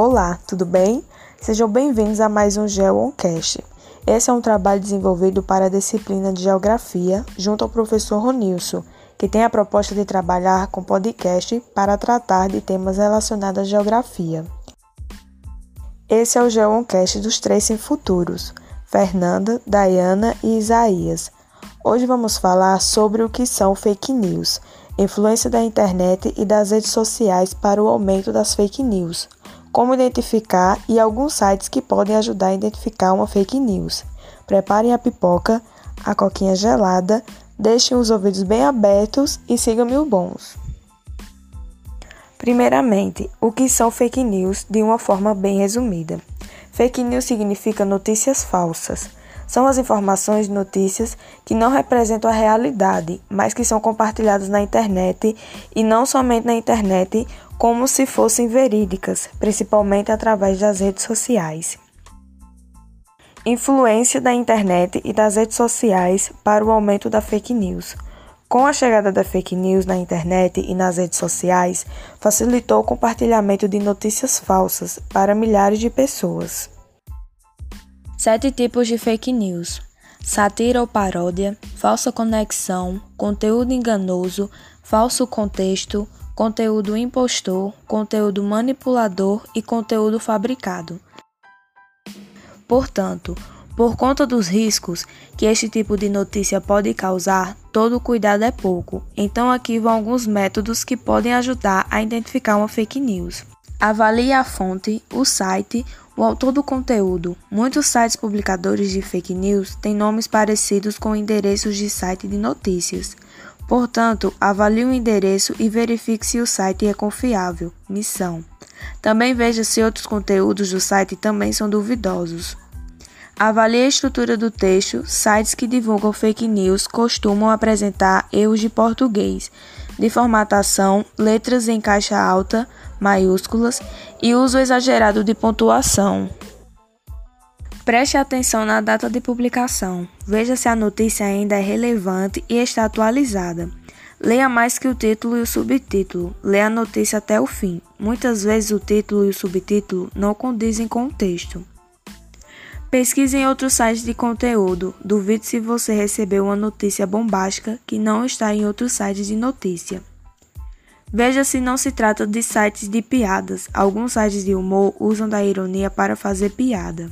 Olá, tudo bem? Sejam bem-vindos a mais um GeoOnCast. Esse é um trabalho desenvolvido para a disciplina de Geografia, junto ao professor Ronilson, que tem a proposta de trabalhar com podcast para tratar de temas relacionados à geografia. Esse é o GeoOnCast dos três sem futuros, Fernanda, Dayana e Isaías. Hoje vamos falar sobre o que são fake news, influência da internet e das redes sociais para o aumento das fake news, como identificar e alguns sites que podem ajudar a identificar uma fake news. Preparem a pipoca, a coquinha gelada, deixem os ouvidos bem abertos e sigam mil bons. Primeiramente, o que são fake news de uma forma bem resumida. Fake news significa notícias falsas. São as informações e notícias que não representam a realidade, mas que são compartilhadas na internet e não somente na internet, como se fossem verídicas, principalmente através das redes sociais. Influência da internet e das redes sociais para o aumento da fake news. Com a chegada da fake news na internet e nas redes sociais, facilitou o compartilhamento de notícias falsas para milhares de pessoas. Sete tipos de fake news: sátira ou paródia, falsa conexão, conteúdo enganoso, falso contexto, conteúdo impostor, conteúdo manipulador e conteúdo fabricado. Portanto, por conta dos riscos que este tipo de notícia pode causar, todo cuidado é pouco. Então aqui vão alguns métodos que podem ajudar a identificar uma fake news. Avalie a fonte, o site, o autor do conteúdo. Muitos sites publicadores de fake news têm nomes parecidos com endereços de site de notícias. Portanto, avalie o endereço e verifique se o site é confiável. Missão. Também veja se outros conteúdos do site também são duvidosos. Avalie a estrutura do texto. Sites que divulgam fake news costumam apresentar erros de português, de formatação, letras em caixa alta, maiúsculas e uso exagerado de pontuação. Preste atenção na data de publicação. Veja se a notícia ainda é relevante e está atualizada. Leia mais que o título e o subtítulo. Leia a notícia até o fim. Muitas vezes o título e o subtítulo não condizem com o texto. Pesquise em outros sites de conteúdo. Duvide se você recebeu uma notícia bombástica que não está em outros sites de notícia. Veja se não se trata de sites de piadas. Alguns sites de humor usam da ironia para fazer piada.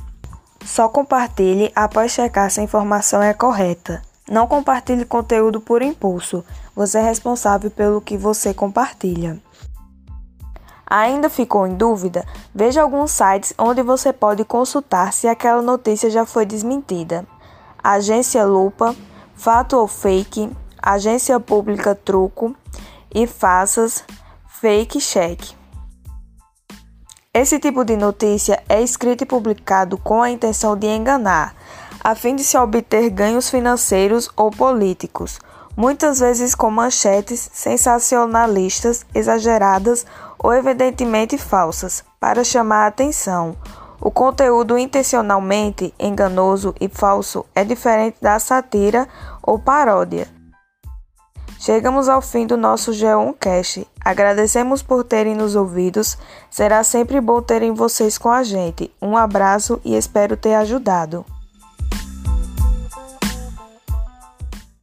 Só compartilhe após checar se a informação é correta. Não compartilhe conteúdo por impulso. Você é responsável pelo que você compartilha. Ainda ficou em dúvida? Veja alguns sites onde você pode consultar se aquela notícia já foi desmentida. Agência Lupa, Fato ou Fake, Agência Pública Truco e Faças Fake Check. Esse tipo de notícia é escrito e publicado com a intenção de enganar, a fim de se obter ganhos financeiros ou políticos, muitas vezes com manchetes sensacionalistas exageradas ou evidentemente falsas, para chamar a atenção. O conteúdo intencionalmente enganoso e falso é diferente da satira ou paródia. Chegamos ao fim do nosso Geoncast. Agradecemos por terem nos ouvidos. Será sempre bom terem vocês com a gente. Um abraço e espero ter ajudado.